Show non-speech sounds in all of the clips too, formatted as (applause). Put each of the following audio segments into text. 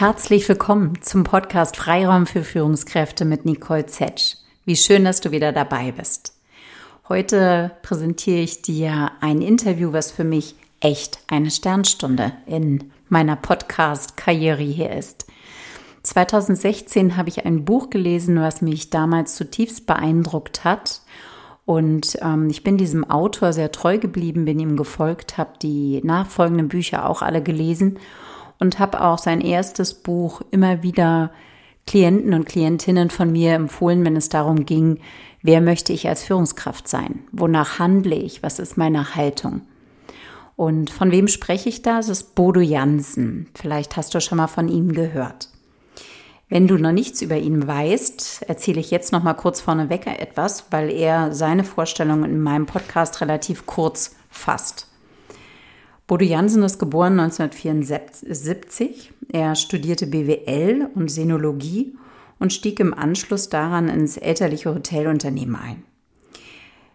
Herzlich willkommen zum Podcast Freiraum für Führungskräfte mit Nicole Zetsch. Wie schön, dass du wieder dabei bist. Heute präsentiere ich dir ein Interview, was für mich echt eine Sternstunde in meiner Podcast-Karriere hier ist. 2016 habe ich ein Buch gelesen, was mich damals zutiefst beeindruckt hat. Und ähm, ich bin diesem Autor sehr treu geblieben, bin ihm gefolgt, habe die nachfolgenden Bücher auch alle gelesen und habe auch sein erstes Buch immer wieder Klienten und Klientinnen von mir empfohlen, wenn es darum ging, wer möchte ich als Führungskraft sein? Wonach handle ich? Was ist meine Haltung? Und von wem spreche ich da? Es ist Bodo Jansen. Vielleicht hast du schon mal von ihm gehört. Wenn du noch nichts über ihn weißt, erzähle ich jetzt noch mal kurz vorneweg etwas, weil er seine Vorstellungen in meinem Podcast relativ kurz fasst. Bodo Jansen ist geboren 1974. Er studierte BWL und Senologie und stieg im Anschluss daran ins elterliche Hotelunternehmen ein.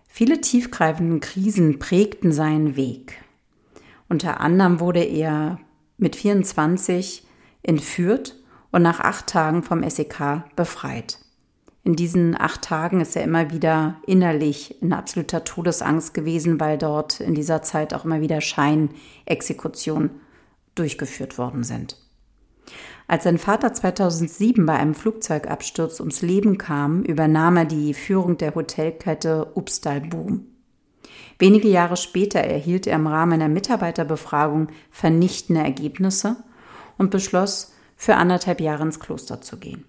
Viele tiefgreifende Krisen prägten seinen Weg. Unter anderem wurde er mit 24 entführt und nach acht Tagen vom SEK befreit. In diesen acht Tagen ist er immer wieder innerlich in absoluter Todesangst gewesen, weil dort in dieser Zeit auch immer wieder Scheinexekutionen durchgeführt worden sind. Als sein Vater 2007 bei einem Flugzeugabsturz ums Leben kam, übernahm er die Führung der Hotelkette Upstal Boom. Wenige Jahre später erhielt er im Rahmen einer Mitarbeiterbefragung vernichtende Ergebnisse und beschloss, für anderthalb Jahre ins Kloster zu gehen.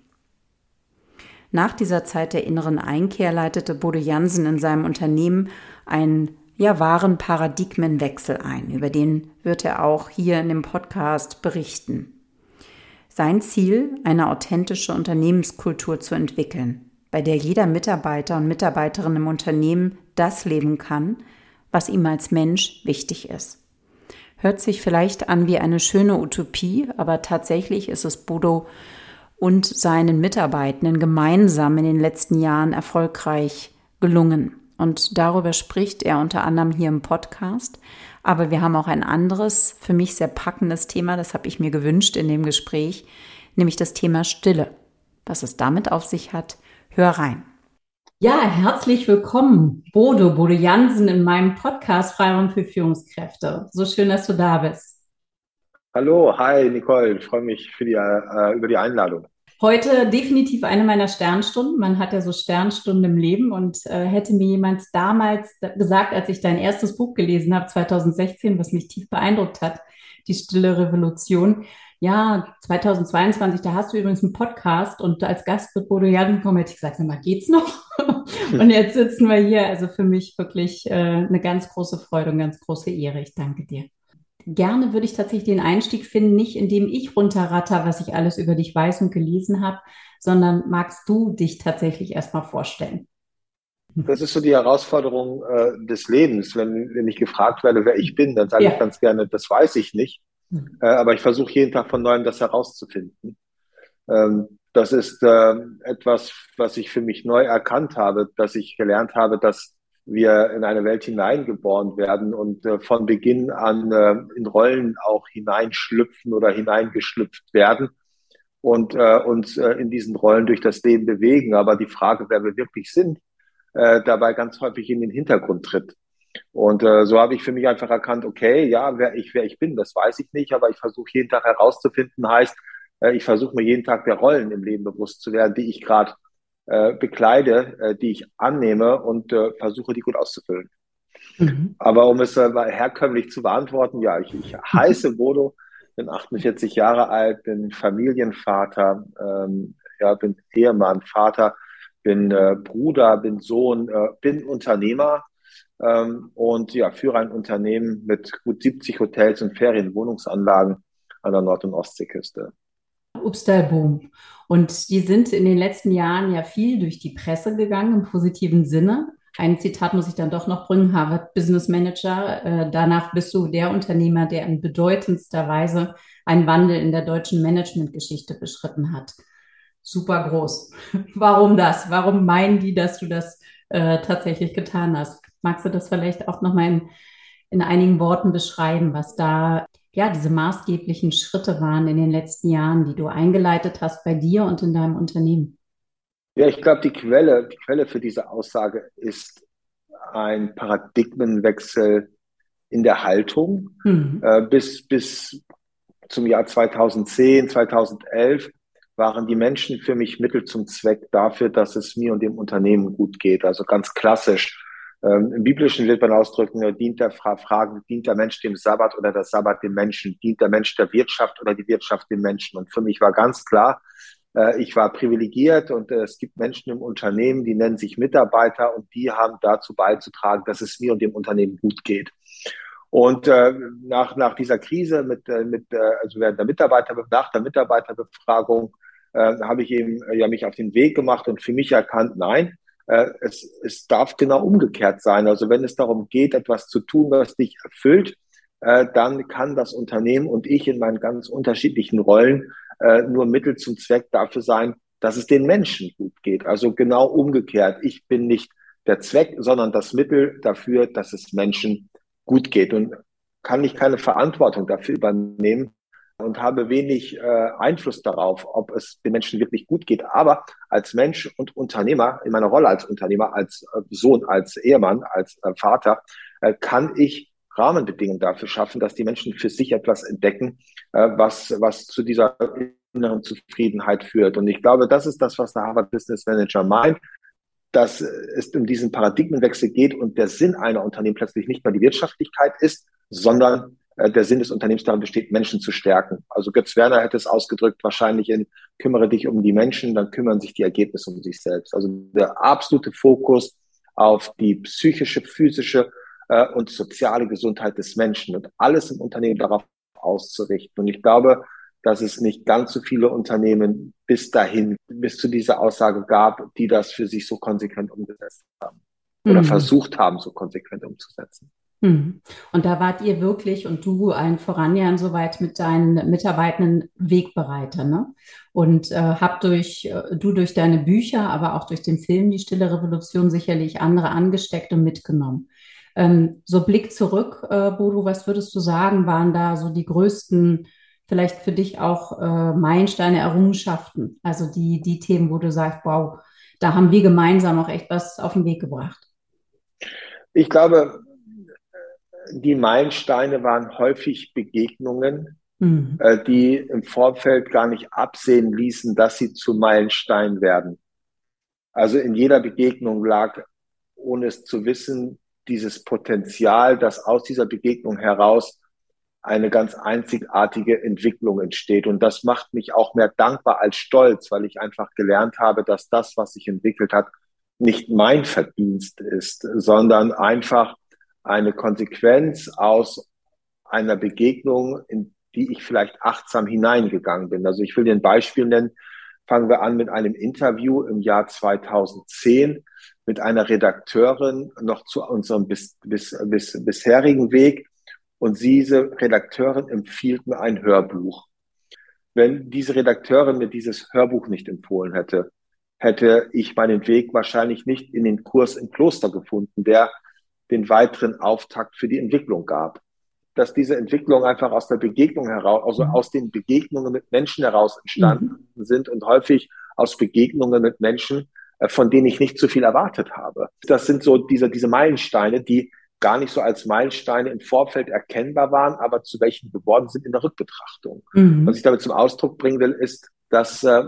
Nach dieser Zeit der inneren Einkehr leitete Bodo Jansen in seinem Unternehmen einen ja wahren Paradigmenwechsel ein. Über den wird er auch hier in dem Podcast berichten. Sein Ziel, eine authentische Unternehmenskultur zu entwickeln, bei der jeder Mitarbeiter und Mitarbeiterin im Unternehmen das leben kann, was ihm als Mensch wichtig ist. Hört sich vielleicht an wie eine schöne Utopie, aber tatsächlich ist es Bodo und seinen Mitarbeitenden gemeinsam in den letzten Jahren erfolgreich gelungen. Und darüber spricht er unter anderem hier im Podcast. Aber wir haben auch ein anderes, für mich sehr packendes Thema, das habe ich mir gewünscht in dem Gespräch, nämlich das Thema Stille. Was es damit auf sich hat, hör rein. Ja, herzlich willkommen, Bodo, Bodo Jansen in meinem Podcast Freiraum für Führungskräfte. So schön, dass du da bist. Hallo, hi Nicole, ich freue mich die, äh, über die Einladung. Heute definitiv eine meiner Sternstunden. Man hat ja so Sternstunden im Leben und äh, hätte mir jemand damals gesagt, als ich dein erstes Buch gelesen habe, 2016, was mich tief beeindruckt hat, die Stille Revolution. Ja, 2022, da hast du übrigens einen Podcast und als Gast wird Bodo Jaden kommen, hätte ich gesagt, sag mal, geht's noch? (laughs) und jetzt sitzen wir hier. Also für mich wirklich äh, eine ganz große Freude und ganz große Ehre. Ich danke dir gerne würde ich tatsächlich den Einstieg finden, nicht indem ich runterratter, was ich alles über dich weiß und gelesen habe, sondern magst du dich tatsächlich erstmal vorstellen? Das ist so die Herausforderung äh, des Lebens. Wenn, wenn ich gefragt werde, wer ich bin, dann sage ja. ich ganz gerne, das weiß ich nicht. Mhm. Äh, aber ich versuche jeden Tag von neuem das herauszufinden. Ähm, das ist äh, etwas, was ich für mich neu erkannt habe, dass ich gelernt habe, dass wir in eine Welt hineingeboren werden und äh, von Beginn an äh, in Rollen auch hineinschlüpfen oder hineingeschlüpft werden und äh, uns äh, in diesen Rollen durch das Leben bewegen. Aber die Frage, wer wir wirklich sind, äh, dabei ganz häufig in den Hintergrund tritt. Und äh, so habe ich für mich einfach erkannt, okay, ja, wer ich, wer ich bin, das weiß ich nicht, aber ich versuche jeden Tag herauszufinden, heißt, ich versuche mir jeden Tag der Rollen im Leben bewusst zu werden, die ich gerade äh, bekleide, äh, die ich annehme und äh, versuche, die gut auszufüllen. Mhm. Aber um es äh, herkömmlich zu beantworten, ja, ich, ich heiße (laughs) Bodo, bin 48 Jahre alt, bin Familienvater, ähm, ja, bin Ehemann, Vater, bin äh, Bruder, bin Sohn, bin Unternehmer ähm, und ja, führe ein Unternehmen mit gut 70 Hotels und Ferienwohnungsanlagen an der Nord- und Ostseeküste. Upstalboom. Und die sind in den letzten Jahren ja viel durch die Presse gegangen im positiven Sinne. Ein Zitat muss ich dann doch noch bringen, Harvard Business Manager. Äh, danach bist du der Unternehmer, der in bedeutendster Weise einen Wandel in der deutschen Managementgeschichte beschritten hat. Super groß. (laughs) Warum das? Warum meinen die, dass du das äh, tatsächlich getan hast? Magst du das vielleicht auch nochmal in, in einigen Worten beschreiben, was da ja, diese maßgeblichen Schritte waren in den letzten Jahren, die du eingeleitet hast bei dir und in deinem Unternehmen? Ja, ich glaube, die Quelle, die Quelle für diese Aussage ist ein Paradigmenwechsel in der Haltung. Mhm. Äh, bis, bis zum Jahr 2010, 2011 waren die Menschen für mich Mittel zum Zweck dafür, dass es mir und dem Unternehmen gut geht. Also ganz klassisch ähm, Im Biblischen wird man ausdrücken, dient der Fra Fragen, dient der Mensch dem Sabbat oder der Sabbat dem Menschen? Dient der Mensch der Wirtschaft oder die Wirtschaft dem Menschen? Und für mich war ganz klar, äh, ich war privilegiert und äh, es gibt Menschen im Unternehmen, die nennen sich Mitarbeiter und die haben dazu beizutragen, dass es mir und dem Unternehmen gut geht. Und äh, nach, nach dieser Krise mit, äh, mit äh, also während der Mitarbeiter, nach der Mitarbeiterbefragung äh, habe ich eben äh, ja mich auf den Weg gemacht und für mich erkannt, nein, es, es darf genau umgekehrt sein. Also wenn es darum geht, etwas zu tun, was dich erfüllt, äh, dann kann das Unternehmen und ich in meinen ganz unterschiedlichen Rollen äh, nur Mittel zum Zweck dafür sein, dass es den Menschen gut geht. Also genau umgekehrt. Ich bin nicht der Zweck, sondern das Mittel dafür, dass es Menschen gut geht. Und kann ich keine Verantwortung dafür übernehmen, und habe wenig äh, Einfluss darauf, ob es den Menschen wirklich gut geht. Aber als Mensch und Unternehmer, in meiner Rolle als Unternehmer, als äh, Sohn, als Ehemann, als äh, Vater, äh, kann ich Rahmenbedingungen dafür schaffen, dass die Menschen für sich etwas entdecken, äh, was, was zu dieser inneren Zufriedenheit führt. Und ich glaube, das ist das, was der Harvard Business Manager meint, dass es um diesen Paradigmenwechsel geht und der Sinn einer Unternehmen plötzlich nicht mehr die Wirtschaftlichkeit ist, sondern der Sinn des Unternehmens darin besteht, Menschen zu stärken. Also Götz Werner hätte es ausgedrückt, wahrscheinlich in kümmere dich um die Menschen, dann kümmern sich die Ergebnisse um sich selbst. Also der absolute Fokus auf die psychische, physische äh, und soziale Gesundheit des Menschen und alles im Unternehmen darauf auszurichten. Und ich glaube, dass es nicht ganz so viele Unternehmen bis dahin, bis zu dieser Aussage gab, die das für sich so konsequent umgesetzt haben oder mhm. versucht haben, so konsequent umzusetzen. Hm. Und da wart ihr wirklich und du ein Voranjahren soweit mit deinen Mitarbeitenden Wegbereiter, ne? Und äh, habt durch, äh, du durch deine Bücher, aber auch durch den Film Die Stille Revolution sicherlich andere angesteckt und mitgenommen. Ähm, so Blick zurück, äh, Bodo, was würdest du sagen, waren da so die größten, vielleicht für dich auch äh, Meilensteine, Errungenschaften? Also die, die Themen, wo du sagst, wow, da haben wir gemeinsam auch echt was auf den Weg gebracht. Ich glaube, die Meilensteine waren häufig Begegnungen, mhm. äh, die im Vorfeld gar nicht absehen ließen, dass sie zu Meilensteinen werden. Also in jeder Begegnung lag, ohne es zu wissen, dieses Potenzial, dass aus dieser Begegnung heraus eine ganz einzigartige Entwicklung entsteht. Und das macht mich auch mehr dankbar als stolz, weil ich einfach gelernt habe, dass das, was sich entwickelt hat, nicht mein Verdienst ist, sondern einfach eine Konsequenz aus einer Begegnung, in die ich vielleicht achtsam hineingegangen bin. Also ich will dir ein Beispiel nennen. Fangen wir an mit einem Interview im Jahr 2010 mit einer Redakteurin noch zu unserem bis, bis, bis, bisherigen Weg. Und diese Redakteurin empfiehlt mir ein Hörbuch. Wenn diese Redakteurin mir dieses Hörbuch nicht empfohlen hätte, hätte ich meinen Weg wahrscheinlich nicht in den Kurs im Kloster gefunden, der den weiteren Auftakt für die Entwicklung gab. Dass diese Entwicklung einfach aus der Begegnung heraus, also mhm. aus den Begegnungen mit Menschen heraus entstanden mhm. sind und häufig aus Begegnungen mit Menschen, äh, von denen ich nicht zu viel erwartet habe. Das sind so diese, diese Meilensteine, die gar nicht so als Meilensteine im Vorfeld erkennbar waren, aber zu welchen geworden sind in der Rückbetrachtung. Mhm. Was ich damit zum Ausdruck bringen will, ist, dass äh,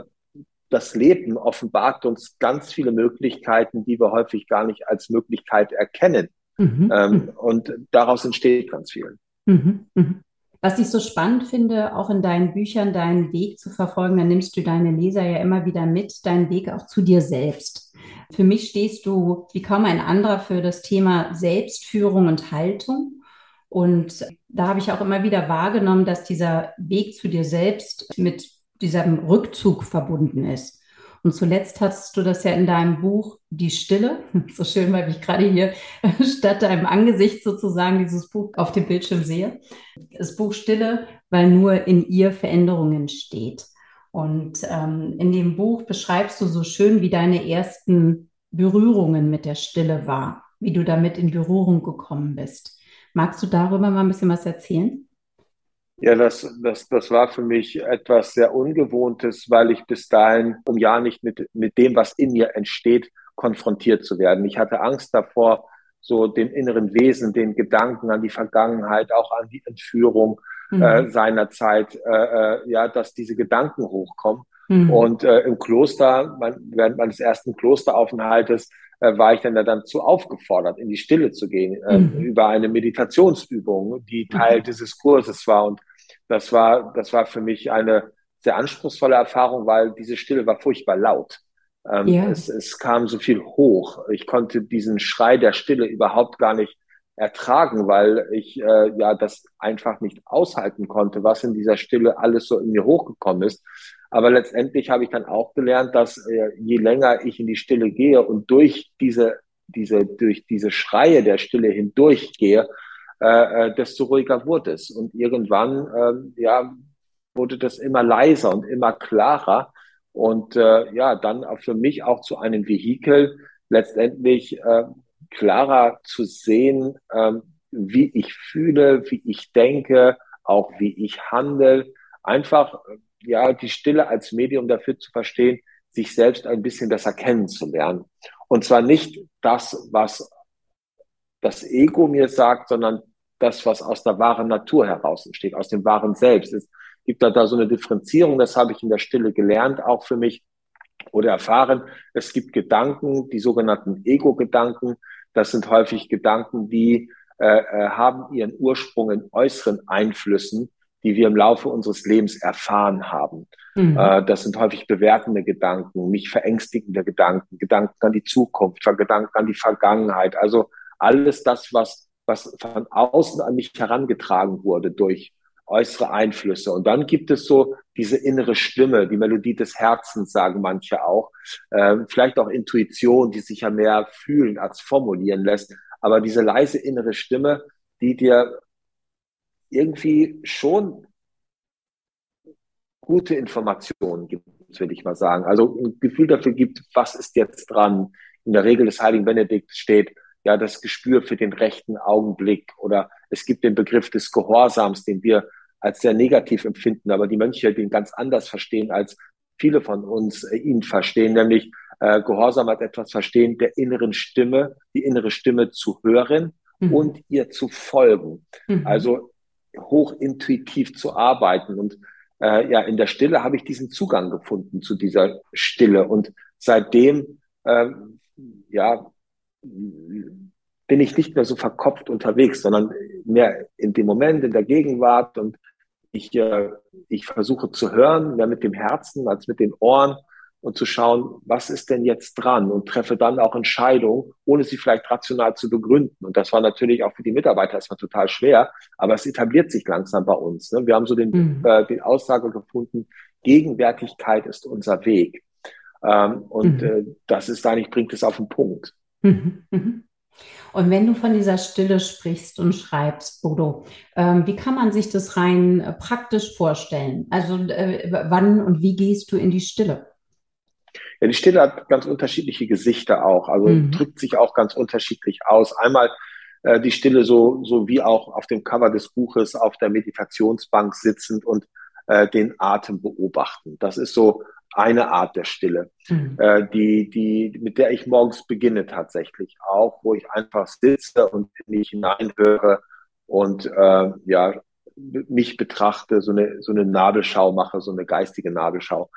das Leben offenbart uns ganz viele Möglichkeiten, die wir häufig gar nicht als Möglichkeit erkennen. Mhm. Ähm, mhm. und daraus entsteht ganz viel. Mhm. Mhm. Was ich so spannend finde, auch in deinen Büchern deinen Weg zu verfolgen, dann nimmst du deine Leser ja immer wieder mit, deinen Weg auch zu dir selbst. Für mich stehst du wie kaum ein anderer für das Thema Selbstführung und Haltung. Und da habe ich auch immer wieder wahrgenommen, dass dieser Weg zu dir selbst mit diesem Rückzug verbunden ist. Und zuletzt hast du das ja in deinem Buch Die Stille, (laughs) so schön, weil ich gerade hier (laughs) statt deinem Angesicht sozusagen dieses Buch auf dem Bildschirm sehe. Das Buch Stille, weil nur in ihr Veränderungen steht. Und ähm, in dem Buch beschreibst du so schön, wie deine ersten Berührungen mit der Stille war, wie du damit in Berührung gekommen bist. Magst du darüber mal ein bisschen was erzählen? Ja, das, das, das war für mich etwas sehr Ungewohntes, weil ich bis dahin um ja nicht mit, mit dem, was in mir entsteht, konfrontiert zu werden. Ich hatte Angst davor, so dem inneren Wesen, den Gedanken an die Vergangenheit, auch an die Entführung mhm. äh, seiner Zeit, äh, äh, ja, dass diese Gedanken hochkommen. Mhm. Und äh, im Kloster, mein, während meines ersten Klosteraufenthaltes, äh, war ich dann ja dann zu aufgefordert, in die Stille zu gehen, äh, mhm. über eine Meditationsübung, die Teil mhm. dieses Kurses war. Und das war, das war für mich eine sehr anspruchsvolle Erfahrung, weil diese Stille war furchtbar laut. Ähm, ja. es, es kam so viel hoch. Ich konnte diesen Schrei der Stille überhaupt gar nicht ertragen, weil ich äh, ja das einfach nicht aushalten konnte, was in dieser Stille alles so in mir hochgekommen ist. Aber letztendlich habe ich dann auch gelernt, dass äh, je länger ich in die Stille gehe und durch diese, diese, durch diese Schreie der Stille hindurchgehe, äh, äh, desto ruhiger wurde es. Und irgendwann, äh, ja, wurde das immer leiser und immer klarer. Und äh, ja, dann für mich auch zu einem Vehikel, letztendlich äh, klarer zu sehen, äh, wie ich fühle, wie ich denke, auch wie ich handle. Einfach ja, die Stille als Medium dafür zu verstehen, sich selbst ein bisschen besser kennenzulernen. Und zwar nicht das, was das Ego mir sagt, sondern das, was aus der wahren Natur heraus entsteht, aus dem wahren Selbst. Es gibt da, da so eine Differenzierung, das habe ich in der Stille gelernt, auch für mich oder erfahren. Es gibt Gedanken, die sogenannten Ego-Gedanken. Das sind häufig Gedanken, die äh, äh haben ihren Ursprung in äußeren Einflüssen die wir im Laufe unseres Lebens erfahren haben. Mhm. Äh, das sind häufig bewertende Gedanken, mich verängstigende Gedanken, Gedanken an die Zukunft, Gedanken an die Vergangenheit. Also alles das, was, was von außen an mich herangetragen wurde durch äußere Einflüsse. Und dann gibt es so diese innere Stimme, die Melodie des Herzens, sagen manche auch. Ähm, vielleicht auch Intuition, die sich ja mehr fühlen als formulieren lässt. Aber diese leise innere Stimme, die dir irgendwie schon gute Informationen gibt, würde ich mal sagen. Also ein Gefühl dafür gibt, was ist jetzt dran. In der Regel des Heiligen Benedikt steht ja das Gespür für den rechten Augenblick oder es gibt den Begriff des Gehorsams, den wir als sehr negativ empfinden, aber die Mönche den ganz anders verstehen, als viele von uns äh, ihn verstehen, nämlich äh, Gehorsam als etwas verstehen der inneren Stimme, die innere Stimme zu hören mhm. und ihr zu folgen. Mhm. Also hochintuitiv zu arbeiten. Und äh, ja, in der Stille habe ich diesen Zugang gefunden zu dieser Stille. Und seitdem, äh, ja, bin ich nicht mehr so verkopft unterwegs, sondern mehr in dem Moment, in der Gegenwart. Und ich, äh, ich versuche zu hören, mehr mit dem Herzen als mit den Ohren und zu schauen, was ist denn jetzt dran und treffe dann auch Entscheidungen, ohne sie vielleicht rational zu begründen. Und das war natürlich auch für die Mitarbeiter erstmal total schwer, aber es etabliert sich langsam bei uns. Ne? Wir haben so den, mhm. äh, den Aussage gefunden, Gegenwärtigkeit ist unser Weg. Ähm, und mhm. äh, das ist eigentlich, bringt es auf den Punkt. Mhm. mhm. Und wenn du von dieser Stille sprichst und schreibst, Bodo, ähm, wie kann man sich das rein äh, praktisch vorstellen? Also äh, wann und wie gehst du in die Stille? Ja, die Stille hat ganz unterschiedliche Gesichter auch, also mhm. drückt sich auch ganz unterschiedlich aus. Einmal äh, die Stille so, so wie auch auf dem Cover des Buches auf der Meditationsbank sitzend und äh, den Atem beobachten. Das ist so eine Art der Stille, mhm. äh, die, die, mit der ich morgens beginne tatsächlich auch, wo ich einfach sitze und in mich hineinhöre und äh, ja mich betrachte, so eine, so eine Nabelschau mache, so eine geistige Nabelschau.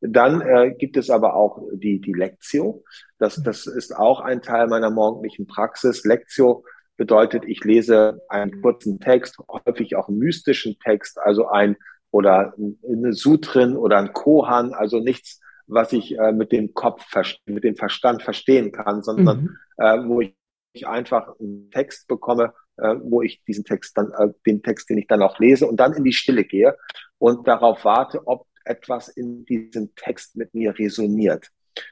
Dann äh, gibt es aber auch die, die Lectio. Das, das ist auch ein Teil meiner morgendlichen Praxis. Lectio bedeutet, ich lese einen kurzen Text, häufig auch einen mystischen Text, also ein oder eine Sutrin oder ein Kohan, also nichts, was ich äh, mit dem Kopf, mit dem Verstand verstehen kann, sondern mhm. äh, wo ich einfach einen Text bekomme, äh, wo ich diesen Text dann, äh, den Text, den ich dann auch lese und dann in die Stille gehe und darauf warte, ob etwas in diesem Text mit mir resoniert.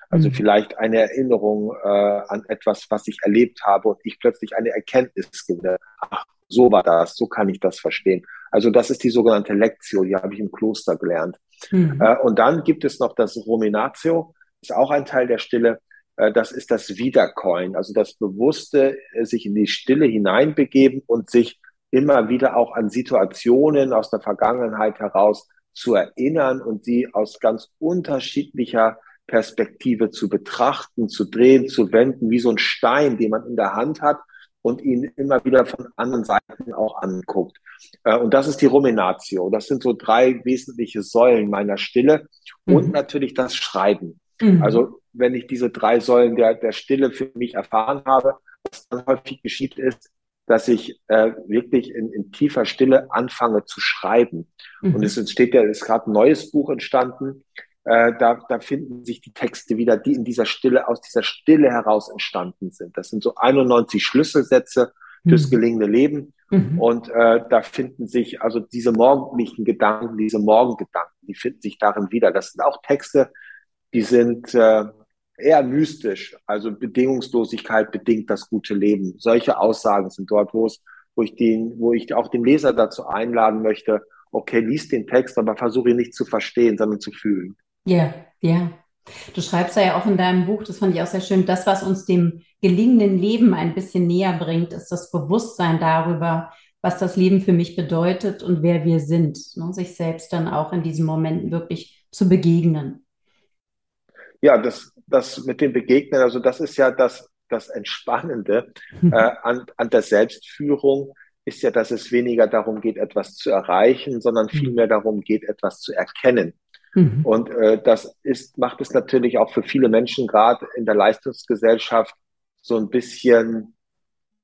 Also mhm. vielleicht eine Erinnerung äh, an etwas, was ich erlebt habe und ich plötzlich eine Erkenntnis gewinne. Ach, so war das, so kann ich das verstehen. Also das ist die sogenannte Lektio, die habe ich im Kloster gelernt. Mhm. Äh, und dann gibt es noch das Ruminatio, ist auch ein Teil der Stille. Äh, das ist das Wiedercoin, also das bewusste äh, sich in die Stille hineinbegeben und sich immer wieder auch an Situationen aus der Vergangenheit heraus zu erinnern und sie aus ganz unterschiedlicher Perspektive zu betrachten, zu drehen, zu wenden, wie so ein Stein, den man in der Hand hat und ihn immer wieder von anderen Seiten auch anguckt. Äh, und das ist die Ruminatio. Das sind so drei wesentliche Säulen meiner Stille und mhm. natürlich das Schreiben. Mhm. Also wenn ich diese drei Säulen der, der Stille für mich erfahren habe, was dann häufig geschieht ist, dass ich äh, wirklich in, in tiefer Stille anfange zu schreiben. Mhm. Und es entsteht ja, es ist gerade ein neues Buch entstanden. Äh, da, da finden sich die Texte wieder, die in dieser Stille, aus dieser Stille heraus entstanden sind. Das sind so 91 Schlüsselsätze mhm. fürs gelingende Leben. Mhm. Und äh, da finden sich also diese morgendlichen Gedanken, diese Morgengedanken, die finden sich darin wieder. Das sind auch Texte, die sind äh, eher mystisch. Also Bedingungslosigkeit bedingt das gute Leben. Solche Aussagen sind dort, wo ich den, wo ich auch den Leser dazu einladen möchte, okay, lies den Text, aber versuche ihn nicht zu verstehen, sondern zu fühlen. Ja, ja. Du schreibst ja auch in deinem Buch, das fand ich auch sehr schön, das, was uns dem gelingenden Leben ein bisschen näher bringt, ist das Bewusstsein darüber, was das Leben für mich bedeutet und wer wir sind. Ne? Sich selbst dann auch in diesen Momenten wirklich zu begegnen. Ja, das, das mit dem Begegnen, also das ist ja das, das Entspannende äh, an, an der Selbstführung, ist ja, dass es weniger darum geht, etwas zu erreichen, sondern mhm. vielmehr darum geht, etwas zu erkennen. Mhm. Und äh, das ist, macht es natürlich auch für viele Menschen, gerade in der Leistungsgesellschaft, so ein bisschen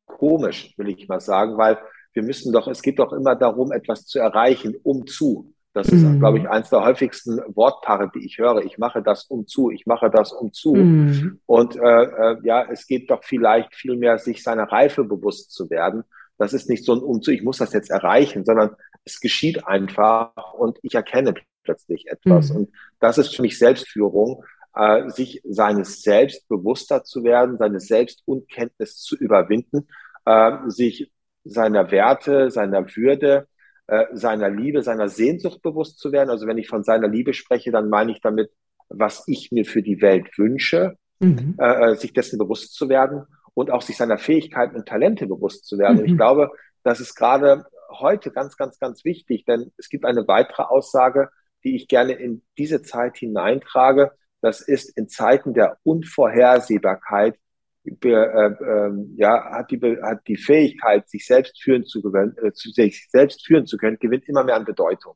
komisch, will ich mal sagen, weil wir müssen doch, es geht doch immer darum, etwas zu erreichen, um zu. Das ist, mhm. glaube ich, eins der häufigsten Wortpaare, die ich höre. Ich mache das um zu, ich mache das um zu. Mhm. Und äh, äh, ja, es geht doch vielleicht viel mehr, sich seiner Reife bewusst zu werden. Das ist nicht so ein Umzu, ich muss das jetzt erreichen, sondern es geschieht einfach und ich erkenne plötzlich etwas. Mhm. Und das ist für mich Selbstführung, äh, sich seines Selbst bewusster zu werden, seine Selbstunkenntnis zu überwinden, äh, sich seiner Werte, seiner Würde, äh, seiner Liebe, seiner Sehnsucht bewusst zu werden. Also wenn ich von seiner Liebe spreche, dann meine ich damit, was ich mir für die Welt wünsche, mhm. äh, äh sich dessen bewusst zu werden und auch sich seiner Fähigkeiten und Talente bewusst zu werden. Mhm. Und ich glaube, das ist gerade heute ganz, ganz, ganz wichtig, denn es gibt eine weitere Aussage, die ich gerne in diese Zeit hineintrage. Das ist in Zeiten der Unvorhersehbarkeit ja, hat die, hat die Fähigkeit, sich selbst führen zu, gewinnen, äh, sich selbst führen zu können, gewinnt immer mehr an Bedeutung.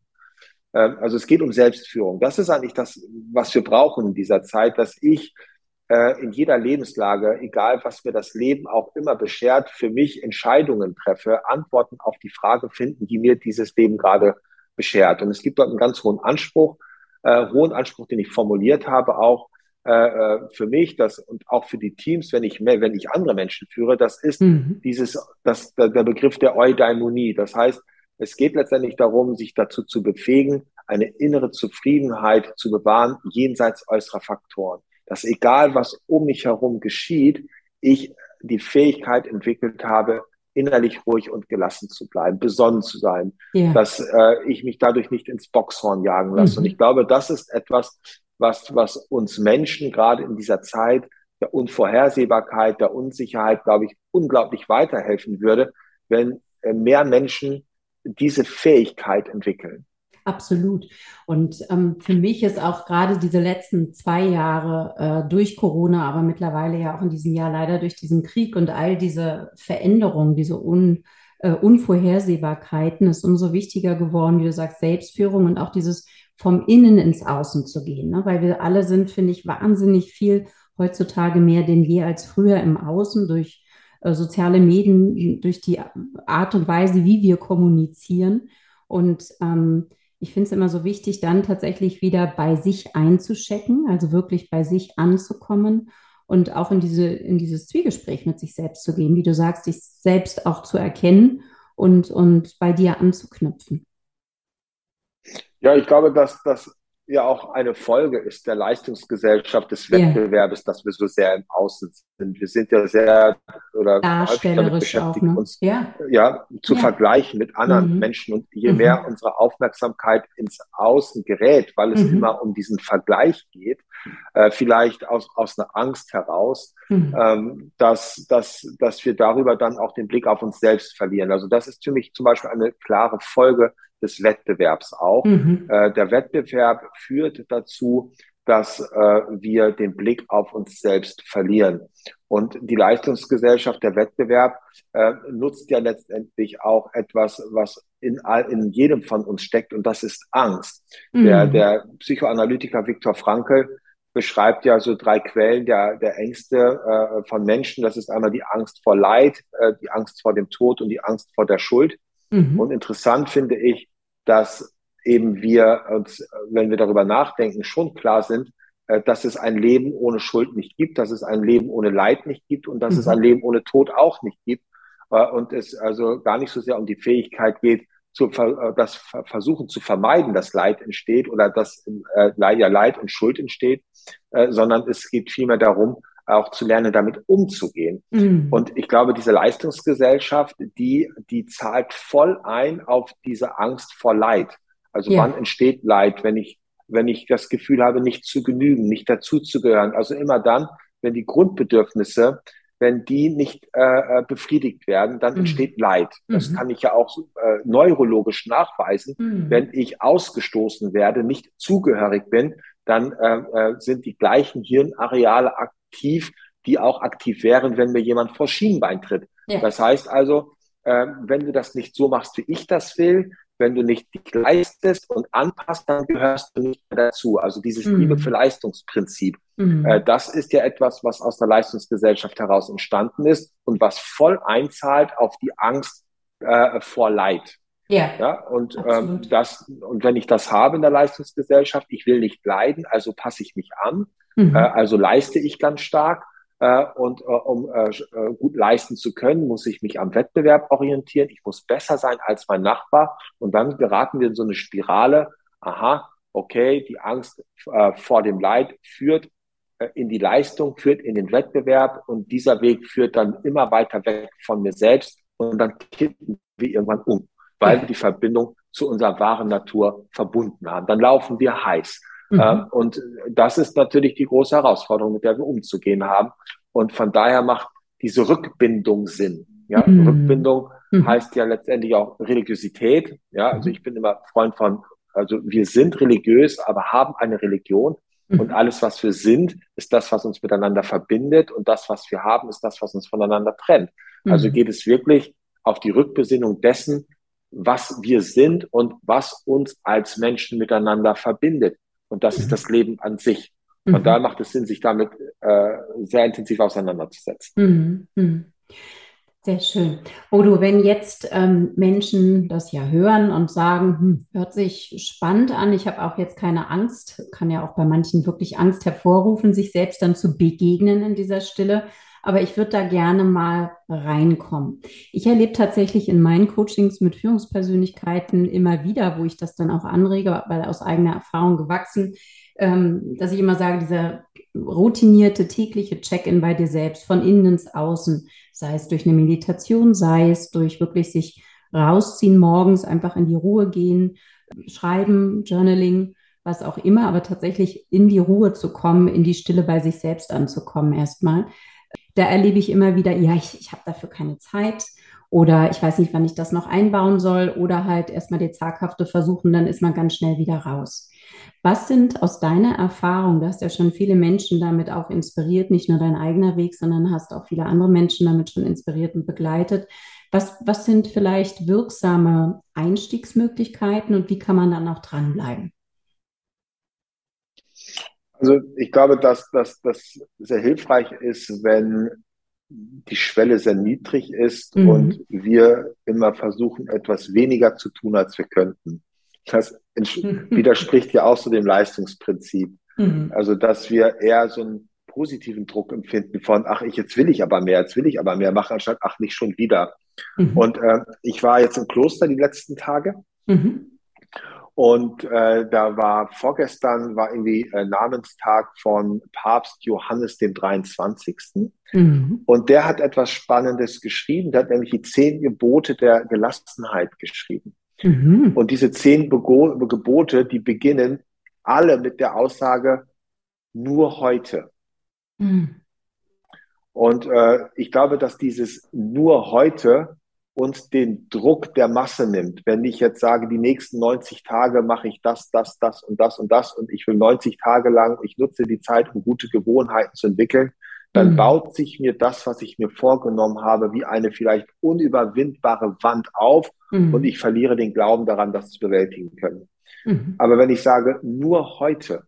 Ähm, also es geht um Selbstführung. Das ist eigentlich das, was wir brauchen in dieser Zeit, dass ich äh, in jeder Lebenslage, egal was mir das Leben auch immer beschert, für mich Entscheidungen treffe, Antworten auf die Frage finden, die mir dieses Leben gerade beschert. Und es gibt dort einen ganz hohen Anspruch, äh, hohen Anspruch, den ich formuliert habe, auch äh, äh, für mich, das und auch für die Teams, wenn ich mehr, wenn ich andere Menschen führe, das ist mhm. dieses, das, der, der Begriff der Eudaimonie. Das heißt, es geht letztendlich darum, sich dazu zu befähigen, eine innere Zufriedenheit zu bewahren, jenseits äußerer Faktoren. Dass egal, was um mich herum geschieht, ich die Fähigkeit entwickelt habe, innerlich ruhig und gelassen zu bleiben, besonnen zu sein, yeah. dass äh, ich mich dadurch nicht ins Boxhorn jagen lasse. Mhm. Und ich glaube, das ist etwas, was, was uns Menschen gerade in dieser Zeit der Unvorhersehbarkeit, der Unsicherheit, glaube ich, unglaublich weiterhelfen würde, wenn äh, mehr Menschen diese Fähigkeit entwickeln. Absolut. Und ähm, für mich ist auch gerade diese letzten zwei Jahre äh, durch Corona, aber mittlerweile ja auch in diesem Jahr leider durch diesen Krieg und all diese Veränderungen, diese Un, äh, Unvorhersehbarkeiten, ist umso wichtiger geworden, wie du sagst, Selbstführung und auch dieses vom Innen ins Außen zu gehen. Ne? Weil wir alle sind, finde ich, wahnsinnig viel heutzutage mehr denn je als früher im Außen durch äh, soziale Medien, durch die Art und Weise, wie wir kommunizieren. Und ähm, ich finde es immer so wichtig, dann tatsächlich wieder bei sich einzuschecken, also wirklich bei sich anzukommen und auch in, diese, in dieses Zwiegespräch mit sich selbst zu gehen, wie du sagst, dich selbst auch zu erkennen und, und bei dir anzuknüpfen. Ja, ich glaube, dass, dass ja auch eine Folge ist der Leistungsgesellschaft des Wettbewerbes, ja. dass wir so sehr im Außen sind. Wir sind ja sehr oder damit beschäftigt, ne? uns ja. ja zu ja. vergleichen mit anderen mhm. Menschen. Und je mhm. mehr unsere Aufmerksamkeit ins Außen gerät, weil es mhm. immer um diesen Vergleich geht, äh, vielleicht aus, aus einer Angst heraus, mhm. ähm, dass, dass, dass wir darüber dann auch den Blick auf uns selbst verlieren. Also das ist für mich zum Beispiel eine klare Folge des Wettbewerbs auch. Mhm. Äh, der Wettbewerb führt dazu, dass äh, wir den Blick auf uns selbst verlieren. Und die Leistungsgesellschaft, der Wettbewerb, äh, nutzt ja letztendlich auch etwas, was in, in jedem von uns steckt, und das ist Angst. Mhm. Der, der Psychoanalytiker Viktor Frankl beschreibt ja so drei Quellen der, der Ängste äh, von Menschen. Das ist einmal die Angst vor Leid, äh, die Angst vor dem Tod und die Angst vor der Schuld. Mhm. Und interessant finde ich, dass eben wir uns, wenn wir darüber nachdenken, schon klar sind, äh, dass es ein Leben ohne Schuld nicht gibt, dass es ein Leben ohne Leid nicht gibt und dass mhm. es ein Leben ohne Tod auch nicht gibt. Äh, und es also gar nicht so sehr um die Fähigkeit geht, zu, äh, das versuchen zu vermeiden, dass Leid entsteht oder dass äh, ja Leid und Schuld entsteht, äh, sondern es geht vielmehr darum, auch zu lernen, damit umzugehen. Mhm. Und ich glaube, diese Leistungsgesellschaft, die, die zahlt voll ein auf diese Angst vor Leid. Also ja. wann entsteht Leid, wenn ich, wenn ich das Gefühl habe, nicht zu genügen, nicht dazu zu gehören. Also immer dann, wenn die Grundbedürfnisse wenn die nicht äh, äh, befriedigt werden, dann mhm. entsteht Leid. Das mhm. kann ich ja auch äh, neurologisch nachweisen. Mhm. Wenn ich ausgestoßen werde, nicht zugehörig bin, dann äh, äh, sind die gleichen Hirnareale aktiv, die auch aktiv wären, wenn mir jemand vor Schienbein tritt. Ja. Das heißt also, äh, wenn du das nicht so machst, wie ich das will, wenn du nicht dich leistest und anpasst, dann gehörst du nicht mehr dazu. Also dieses mhm. Liebe für Leistungsprinzip. Mhm. Äh, das ist ja etwas, was aus der Leistungsgesellschaft heraus entstanden ist und was voll einzahlt auf die Angst äh, vor Leid. Ja. ja und ähm, das, und wenn ich das habe in der Leistungsgesellschaft, ich will nicht leiden, also passe ich mich an, mhm. äh, also leiste ich ganz stark äh, und äh, um äh, äh, gut leisten zu können, muss ich mich am Wettbewerb orientieren. Ich muss besser sein als mein Nachbar. Und dann geraten wir in so eine Spirale. Aha, okay, die Angst äh, vor dem Leid führt äh, in die Leistung, führt in den Wettbewerb. Und dieser Weg führt dann immer weiter weg von mir selbst. Und dann kippen wir irgendwann um, weil wir die Verbindung zu unserer wahren Natur verbunden haben. Dann laufen wir heiß. Mhm. Äh, und das ist natürlich die große Herausforderung, mit der wir umzugehen haben. Und von daher macht diese Rückbindung Sinn. Ja, mhm. Rückbindung mhm. heißt ja letztendlich auch Religiosität. Ja, also mhm. ich bin immer Freund von, also wir sind religiös, aber haben eine Religion. Mhm. Und alles, was wir sind, ist das, was uns miteinander verbindet. Und das, was wir haben, ist das, was uns voneinander trennt. Also mhm. geht es wirklich auf die Rückbesinnung dessen, was wir sind und was uns als Menschen miteinander verbindet. Und das ist mhm. das Leben an sich. Und mhm. da macht es Sinn, sich damit äh, sehr intensiv auseinanderzusetzen. Mhm. mhm. Sehr schön. Odo, wenn jetzt ähm, Menschen das ja hören und sagen, hm, hört sich spannend an, ich habe auch jetzt keine Angst, kann ja auch bei manchen wirklich Angst hervorrufen, sich selbst dann zu begegnen in dieser Stille aber ich würde da gerne mal reinkommen. Ich erlebe tatsächlich in meinen Coachings mit Führungspersönlichkeiten immer wieder, wo ich das dann auch anrege, weil aus eigener Erfahrung gewachsen, ähm, dass ich immer sage, dieser routinierte tägliche Check-in bei dir selbst, von innen ins Außen, sei es durch eine Meditation, sei es durch wirklich sich rausziehen morgens, einfach in die Ruhe gehen, schreiben, Journaling, was auch immer, aber tatsächlich in die Ruhe zu kommen, in die Stille bei sich selbst anzukommen erstmal da erlebe ich immer wieder, ja, ich, ich habe dafür keine Zeit oder ich weiß nicht, wann ich das noch einbauen soll oder halt erstmal die zaghafte versuchen, dann ist man ganz schnell wieder raus. Was sind aus deiner Erfahrung, du hast ja schon viele Menschen damit auch inspiriert, nicht nur dein eigener Weg, sondern hast auch viele andere Menschen damit schon inspiriert und begleitet. Was, was sind vielleicht wirksame Einstiegsmöglichkeiten und wie kann man dann auch dranbleiben? Also ich glaube, dass, das sehr hilfreich ist, wenn die Schwelle sehr niedrig ist mhm. und wir immer versuchen, etwas weniger zu tun, als wir könnten. Das (laughs) widerspricht ja auch so dem Leistungsprinzip. Mhm. Also, dass wir eher so einen positiven Druck empfinden von, ach, ich, jetzt will ich aber mehr, jetzt will ich aber mehr machen, anstatt, ach, nicht schon wieder. Mhm. Und äh, ich war jetzt im Kloster die letzten Tage. Mhm. Und äh, da war vorgestern war irgendwie äh, Namenstag von Papst Johannes dem 23. Mhm. Und der hat etwas Spannendes geschrieben. Der hat nämlich die zehn Gebote der Gelassenheit geschrieben. Mhm. Und diese zehn Bego Gebote, die beginnen alle mit der Aussage, nur heute. Mhm. Und äh, ich glaube, dass dieses nur heute uns den Druck der Masse nimmt. Wenn ich jetzt sage, die nächsten 90 Tage mache ich das, das, das und das und das und ich will 90 Tage lang, ich nutze die Zeit, um gute Gewohnheiten zu entwickeln, dann mhm. baut sich mir das, was ich mir vorgenommen habe, wie eine vielleicht unüberwindbare Wand auf mhm. und ich verliere den Glauben daran, das zu bewältigen können. Mhm. Aber wenn ich sage, nur heute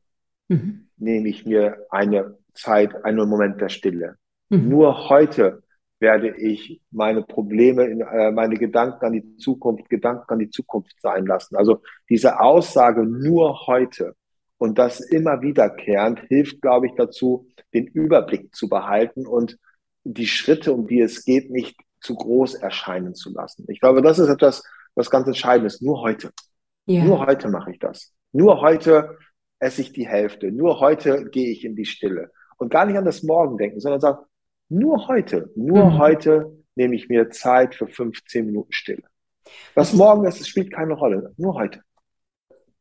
mhm. nehme ich mir eine Zeit, einen Moment der Stille, Mhm. Nur heute werde ich meine Probleme, äh, meine Gedanken an die Zukunft, Gedanken an die Zukunft sein lassen. Also diese Aussage nur heute und das immer wiederkehrend hilft, glaube ich, dazu, den Überblick zu behalten und die Schritte, um die es geht, nicht zu groß erscheinen zu lassen. Ich glaube, das ist etwas, was ganz entscheidend ist. Nur heute. Ja. Nur heute mache ich das. Nur heute esse ich die Hälfte. Nur heute gehe ich in die Stille. Und gar nicht an das Morgen denken, sondern sagen, nur heute, nur mhm. heute nehme ich mir Zeit für 15 Minuten Stille. Was morgen ist, spielt keine Rolle. Nur heute.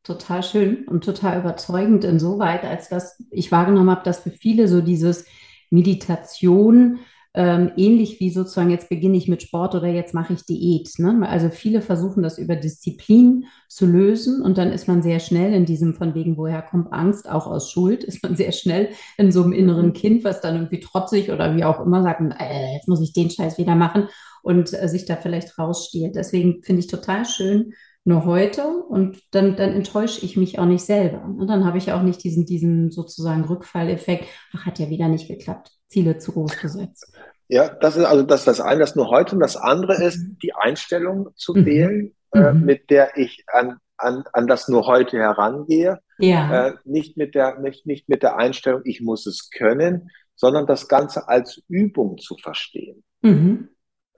Total schön und total überzeugend insoweit, als dass ich wahrgenommen habe, dass für viele so dieses Meditation ähm, ähnlich wie sozusagen jetzt beginne ich mit Sport oder jetzt mache ich Diät. Ne? Also viele versuchen das über Disziplin zu lösen und dann ist man sehr schnell in diesem von wegen, woher kommt Angst, auch aus Schuld, ist man sehr schnell in so einem inneren Kind, was dann irgendwie trotzig oder wie auch immer sagt, äh, jetzt muss ich den Scheiß wieder machen und äh, sich da vielleicht rausstiehlt. Deswegen finde ich total schön, nur heute und dann, dann enttäusche ich mich auch nicht selber. Und dann habe ich auch nicht diesen, diesen sozusagen Rückfalleffekt, ach, hat ja wieder nicht geklappt, Ziele zu groß gesetzt. Ja, das ist also das, das eine, das nur heute. Und das andere ist, mhm. die Einstellung zu mhm. wählen, äh, mhm. mit der ich an, an, an das nur heute herangehe. Ja. Äh, nicht, mit der, nicht, nicht mit der Einstellung, ich muss es können, sondern das Ganze als Übung zu verstehen. Mhm.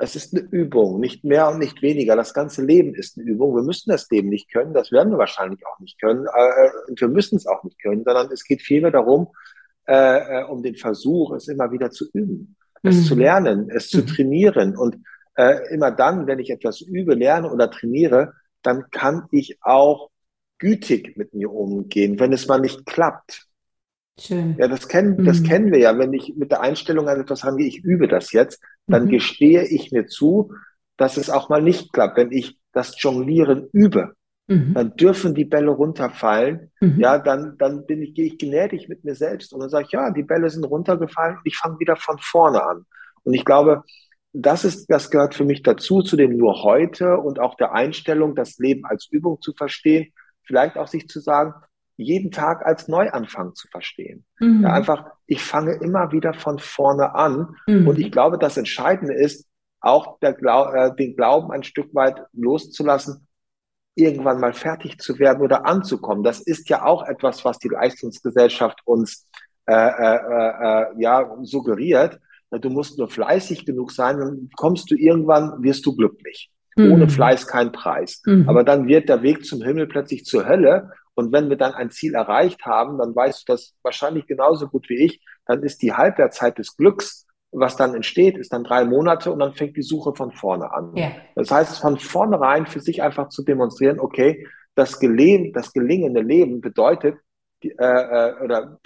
Es ist eine Übung, nicht mehr und nicht weniger. Das ganze Leben ist eine Übung. Wir müssen das Leben nicht können, das werden wir wahrscheinlich auch nicht können. Äh, und wir müssen es auch nicht können, sondern es geht vielmehr darum, äh, äh um den Versuch, es immer wieder zu üben es mhm. zu lernen, es zu mhm. trainieren. Und äh, immer dann, wenn ich etwas übe, lerne oder trainiere, dann kann ich auch gütig mit mir umgehen, wenn es mal nicht klappt. Schön. Ja, das kennen, mhm. das kennen wir ja. Wenn ich mit der Einstellung an etwas rangehe, ich übe das jetzt, dann mhm. gestehe ich mir zu, dass es auch mal nicht klappt. Wenn ich das Jonglieren übe, Mhm. Dann dürfen die Bälle runterfallen. Mhm. Ja, dann, dann bin ich, gehe ich gnädig mit mir selbst und dann sage ich, ja, die Bälle sind runtergefallen und ich fange wieder von vorne an. Und ich glaube, das ist, das gehört für mich dazu, zu dem nur heute und auch der Einstellung, das Leben als Übung zu verstehen. Vielleicht auch sich zu sagen, jeden Tag als Neuanfang zu verstehen. Mhm. Ja, einfach, ich fange immer wieder von vorne an. Mhm. Und ich glaube, das Entscheidende ist, auch der äh, den Glauben ein Stück weit loszulassen, irgendwann mal fertig zu werden oder anzukommen. Das ist ja auch etwas, was die Leistungsgesellschaft uns äh, äh, äh, ja suggeriert. Du musst nur fleißig genug sein, dann kommst du irgendwann, wirst du glücklich. Mhm. Ohne Fleiß kein Preis. Mhm. Aber dann wird der Weg zum Himmel plötzlich zur Hölle. Und wenn wir dann ein Ziel erreicht haben, dann weißt du das wahrscheinlich genauso gut wie ich, dann ist die Halbwertzeit des Glücks was dann entsteht, ist dann drei Monate und dann fängt die Suche von vorne an. Ja. Das heißt, von vornherein für sich einfach zu demonstrieren, okay, das, Gelehen, das gelingende Leben bedeutet, äh, äh, oder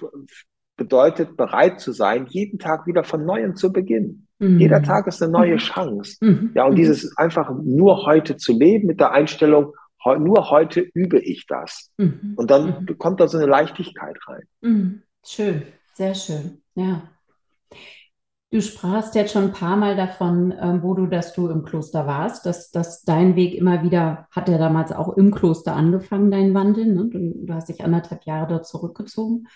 bedeutet bereit zu sein, jeden Tag wieder von neuem zu beginnen. Mhm. Jeder Tag ist eine neue mhm. Chance. Mhm. Ja, und mhm. dieses einfach nur heute zu leben mit der Einstellung, nur heute übe ich das. Mhm. Und dann mhm. kommt da so eine Leichtigkeit rein. Schön, sehr schön. Ja. Du sprachst jetzt schon ein paar Mal davon, ähm, wo du, dass du im Kloster warst, dass, dass dein Weg immer wieder, hat ja damals auch im Kloster angefangen, dein Wandel. Ne? Du, du hast dich anderthalb Jahre dort zurückgezogen.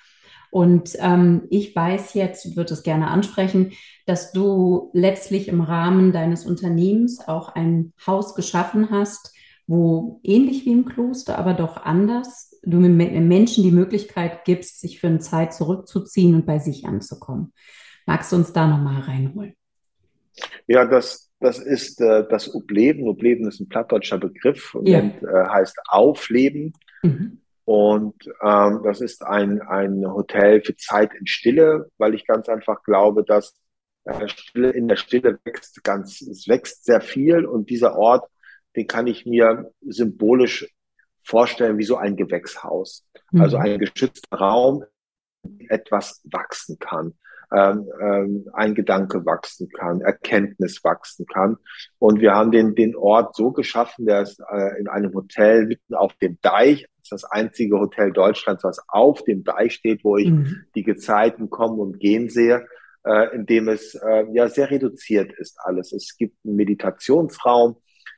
Und ähm, ich weiß jetzt, würde es gerne ansprechen, dass du letztlich im Rahmen deines Unternehmens auch ein Haus geschaffen hast, wo ähnlich wie im Kloster, aber doch anders, du Menschen die Möglichkeit gibst, sich für eine Zeit zurückzuziehen und bei sich anzukommen. Magst du uns da nochmal reinholen? Ja, das, das ist äh, das Ubleben. Ubleben ist ein plattdeutscher Begriff und ja. äh, heißt Aufleben. Mhm. Und ähm, das ist ein, ein Hotel für Zeit in Stille, weil ich ganz einfach glaube, dass äh, Stille, in der Stille wächst ganz, es wächst sehr viel und dieser Ort, den kann ich mir symbolisch vorstellen wie so ein Gewächshaus. Mhm. Also ein geschützter Raum, etwas wachsen kann ähm, ähm, ein Gedanke wachsen kann, Erkenntnis wachsen kann. Und wir haben den, den Ort so geschaffen, der ist äh, in einem Hotel mitten auf dem Deich. Das ist das einzige Hotel Deutschlands, was auf dem Deich steht, wo ich mhm. die Gezeiten kommen und gehen sehe, äh, in dem es äh, ja sehr reduziert ist alles. Es gibt einen Meditationsraum,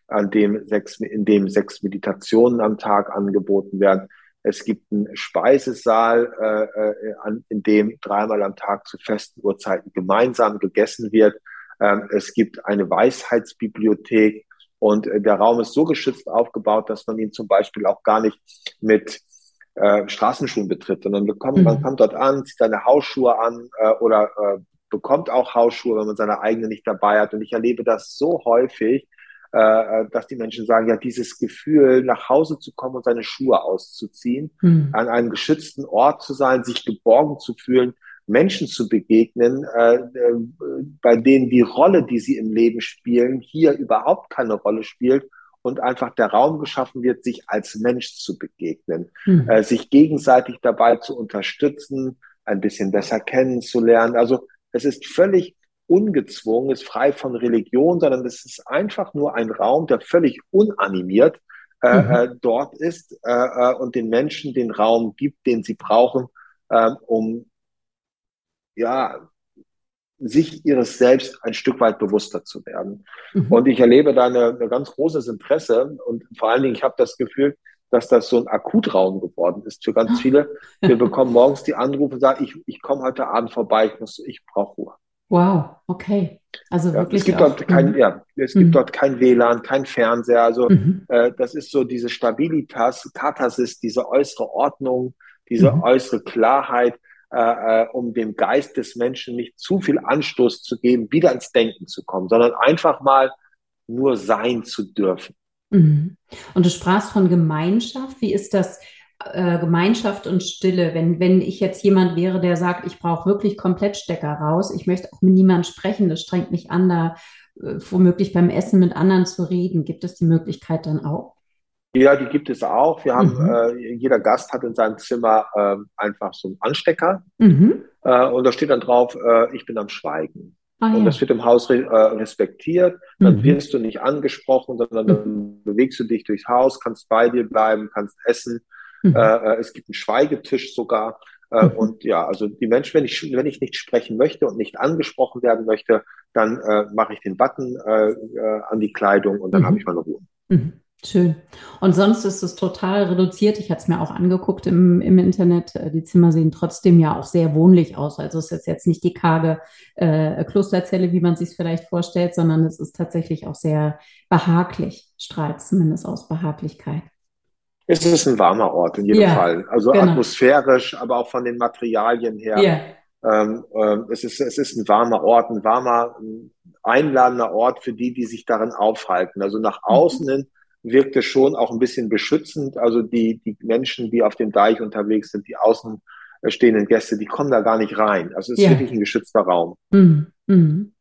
an dem sechs, in dem sechs Meditationen am Tag angeboten werden. Es gibt einen Speisesaal, äh, äh, an, in dem dreimal am Tag zu festen Uhrzeiten gemeinsam gegessen wird. Ähm, es gibt eine Weisheitsbibliothek und äh, der Raum ist so geschützt aufgebaut, dass man ihn zum Beispiel auch gar nicht mit äh, Straßenschuhen betritt, sondern bekommt, mhm. man kommt dort an, zieht seine Hausschuhe an äh, oder äh, bekommt auch Hausschuhe, wenn man seine eigene nicht dabei hat. Und ich erlebe das so häufig, äh, dass die Menschen sagen, ja, dieses Gefühl, nach Hause zu kommen und seine Schuhe auszuziehen, mhm. an einem geschützten Ort zu sein, sich geborgen zu fühlen, Menschen zu begegnen, äh, äh, bei denen die Rolle, die sie im Leben spielen, hier überhaupt keine Rolle spielt und einfach der Raum geschaffen wird, sich als Mensch zu begegnen, mhm. äh, sich gegenseitig dabei zu unterstützen, ein bisschen besser kennenzulernen. Also es ist völlig ungezwungen, ist frei von Religion, sondern es ist einfach nur ein Raum, der völlig unanimiert äh, mhm. Äh, dort ist äh, äh, und den Menschen den Raum gibt, den sie brauchen, äh, um ja sich ihres Selbst ein Stück weit bewusster zu werden. Mhm. Und ich erlebe da eine, eine ganz großes Interesse und vor allen Dingen, ich habe das Gefühl, dass das so ein Akutraum geworden ist für ganz viele. Wir (laughs) bekommen morgens die Anrufe und sagen, ich, ich komme heute Abend vorbei, ich muss, ich brauche Ruhe. Wow, okay. Also ja, wirklich. Es gibt, auch, dort kein, mhm. ja, es gibt mhm. dort kein WLAN, kein Fernseher. Also mhm. äh, das ist so diese Stabilitas, Katharsis, diese äußere Ordnung, diese äußere Klarheit, äh, äh, um dem Geist des Menschen nicht zu viel Anstoß zu geben, wieder ins Denken zu kommen, sondern einfach mal nur sein zu dürfen. Und du sprachst von Gemeinschaft. Wie ist das? Äh, Gemeinschaft und Stille. Wenn, wenn ich jetzt jemand wäre, der sagt, ich brauche wirklich komplett Stecker raus, ich möchte auch mit niemandem sprechen, das strengt mich an, da äh, womöglich beim Essen mit anderen zu reden, gibt es die Möglichkeit dann auch? Ja, die gibt es auch. Wir haben, mhm. äh, jeder Gast hat in seinem Zimmer äh, einfach so einen Anstecker mhm. äh, und da steht dann drauf, äh, ich bin am Schweigen. Ah, und ja. das wird im Haus re äh, respektiert. Dann mhm. wirst du nicht angesprochen, sondern dann mhm. bewegst du dich durchs Haus, kannst bei dir bleiben, kannst essen. Mhm. Äh, äh, es gibt einen Schweigetisch sogar. Äh, mhm. Und ja, also die Menschen, wenn ich, wenn ich nicht sprechen möchte und nicht angesprochen werden möchte, dann äh, mache ich den Button äh, äh, an die Kleidung und dann mhm. habe ich meine Ruhe. Mhm. Schön. Und sonst ist es total reduziert. Ich hatte es mir auch angeguckt im, im Internet. Die Zimmer sehen trotzdem ja auch sehr wohnlich aus. Also es ist jetzt nicht die karge äh, Klosterzelle, wie man sich vielleicht vorstellt, sondern es ist tatsächlich auch sehr behaglich, strahlt zumindest aus Behaglichkeit. Es ist ein warmer Ort in jedem ja, Fall. Also genau. atmosphärisch, aber auch von den Materialien her. Ja. Ähm, ähm, es, ist, es ist ein warmer Ort, ein warmer, einladender Ort für die, die sich darin aufhalten. Also nach mhm. außen hin wirkt es schon auch ein bisschen beschützend. Also die, die Menschen, die auf dem Deich unterwegs sind, die außen stehenden Gäste, die kommen da gar nicht rein. Also es ist ja. wirklich ein geschützter Raum. Mhm. Mhm.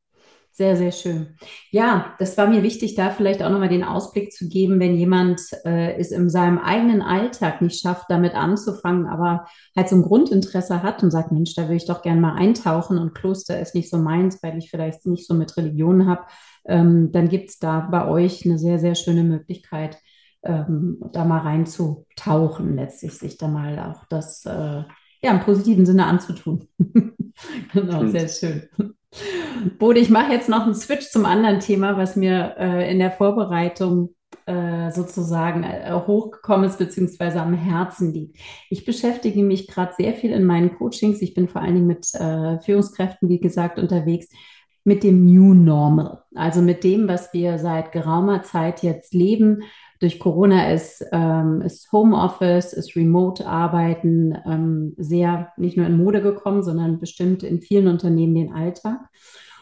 Sehr, sehr schön. Ja, das war mir wichtig, da vielleicht auch nochmal den Ausblick zu geben, wenn jemand äh, es in seinem eigenen Alltag nicht schafft, damit anzufangen, aber halt so ein Grundinteresse hat und sagt, Mensch, da würde ich doch gerne mal eintauchen und Kloster ist nicht so meins, weil ich vielleicht nicht so mit Religion habe, ähm, dann gibt es da bei euch eine sehr, sehr schöne Möglichkeit, ähm, da mal reinzutauchen, letztlich sich da mal auch das äh, ja, im positiven Sinne anzutun. (laughs) genau, sehr schön. Bode, ich mache jetzt noch einen Switch zum anderen Thema, was mir äh, in der Vorbereitung äh, sozusagen äh, hochgekommen ist, beziehungsweise am Herzen liegt. Ich beschäftige mich gerade sehr viel in meinen Coachings. Ich bin vor allen Dingen mit äh, Führungskräften, wie gesagt, unterwegs mit dem New Normal, also mit dem, was wir seit geraumer Zeit jetzt leben. Durch Corona ist, ähm, ist Homeoffice, ist Remote-Arbeiten ähm, sehr nicht nur in Mode gekommen, sondern bestimmt in vielen Unternehmen den Alltag.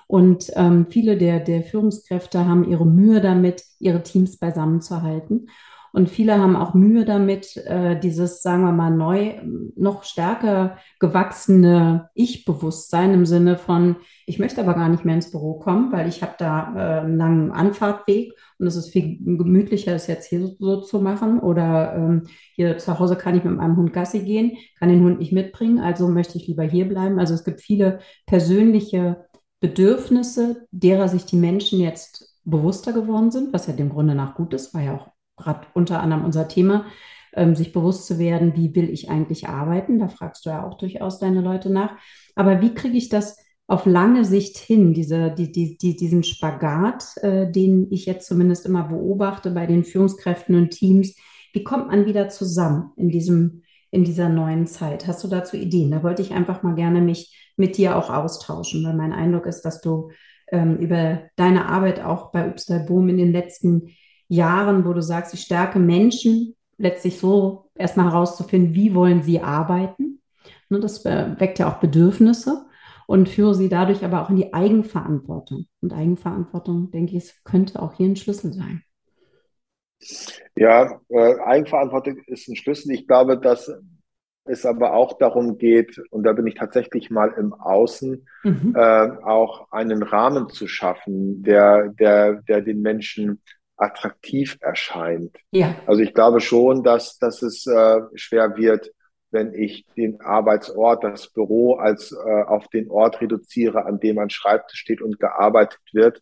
Und ähm, viele der, der Führungskräfte haben ihre Mühe damit, ihre Teams beisammen zu halten. Und viele haben auch Mühe damit, äh, dieses, sagen wir mal, neu, noch stärker gewachsene Ich-Bewusstsein im Sinne von, ich möchte aber gar nicht mehr ins Büro kommen, weil ich habe da äh, einen langen Anfahrtweg und es ist viel gemütlicher, es jetzt hier so, zu machen. Oder ähm, hier zu Hause kann ich mit meinem Hund Gassi gehen, kann den Hund nicht mitbringen, also möchte ich lieber hier bleiben. Also es gibt viele persönliche Bedürfnisse, derer sich die Menschen jetzt bewusster geworden sind, was ja dem Grunde nach gut ist, war ja auch gerade unter anderem unser Thema, ähm, sich bewusst zu werden, wie will ich eigentlich arbeiten. Da fragst du ja auch durchaus deine Leute nach. Aber wie kriege ich das auf lange Sicht hin, diese, die, die, die, diesen Spagat, äh, den ich jetzt zumindest immer beobachte bei den Führungskräften und Teams? Wie kommt man wieder zusammen in diesem in dieser neuen Zeit? Hast du dazu Ideen? Da wollte ich einfach mal gerne mich mit dir auch austauschen, weil mein Eindruck ist, dass du ähm, über deine Arbeit auch bei Upsal Boom in den letzten Jahren, wo du sagst, ich stärke Menschen, letztlich so erstmal herauszufinden, wie wollen sie arbeiten. Ne, das weckt ja auch Bedürfnisse und führe sie dadurch aber auch in die Eigenverantwortung. Und Eigenverantwortung, denke ich, könnte auch hier ein Schlüssel sein. Ja, äh, Eigenverantwortung ist ein Schlüssel. Ich glaube, dass es aber auch darum geht, und da bin ich tatsächlich mal im Außen, mhm. äh, auch einen Rahmen zu schaffen, der, der, der den Menschen attraktiv erscheint. Ja. Also ich glaube schon, dass, dass es äh, schwer wird, wenn ich den Arbeitsort, das Büro als äh, auf den Ort reduziere, an dem ein Schreibtisch steht und gearbeitet wird,